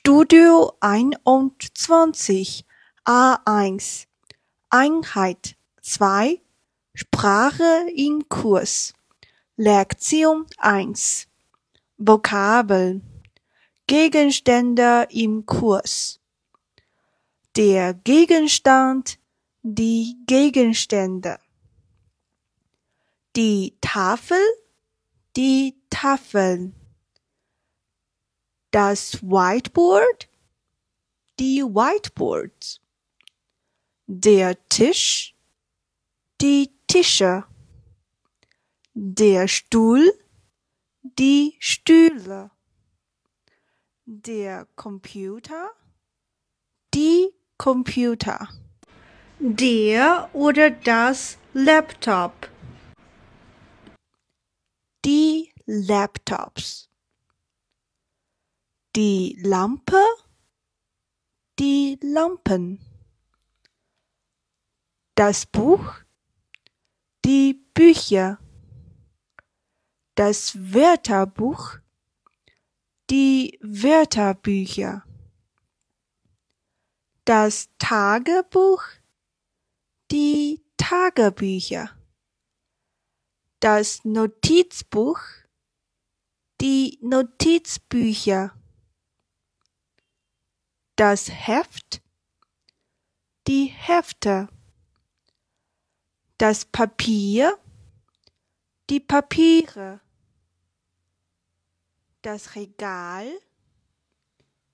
Studio einundzwanzig A1 Einheit zwei Sprache im Kurs Lektion eins Vokabeln Gegenstände im Kurs. Der Gegenstand die Gegenstände. Die Tafel die Tafeln das Whiteboard, die Whiteboards, der Tisch, die Tische, der Stuhl, die Stühle, der Computer, die Computer, der oder das Laptop, die Laptops die Lampe, die Lampen, das Buch, die Bücher, das Wörterbuch, die Wörterbücher, das Tagebuch, die Tagebücher, das Notizbuch, die Notizbücher das Heft, die Hefte, das Papier, die Papiere, das Regal,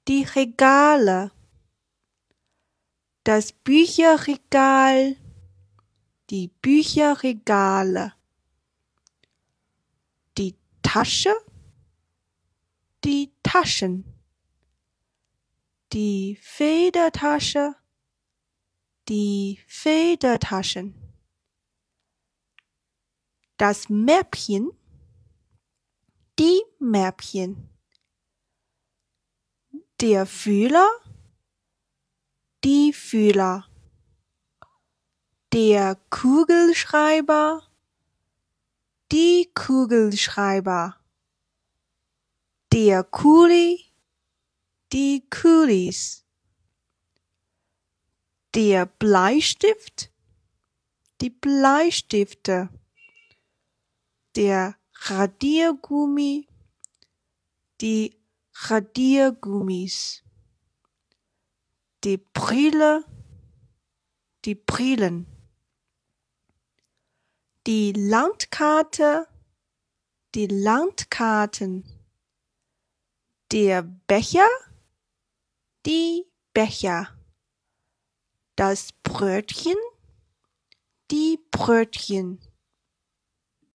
die Regale, das Bücherregal, die Bücherregale, die Tasche, die Taschen die Federtasche, die Federtaschen. Das Mäppchen, die Mäppchen. Der Fühler, die Fühler. Der Kugelschreiber, die Kugelschreiber. Der Kuli, die Kulis. Der Bleistift, die Bleistifte. Der Radiergummi, die Radiergummis. Die Brille, die Brillen. Die Landkarte, die Landkarten. Der Becher, die Becher, das Brötchen, die Brötchen.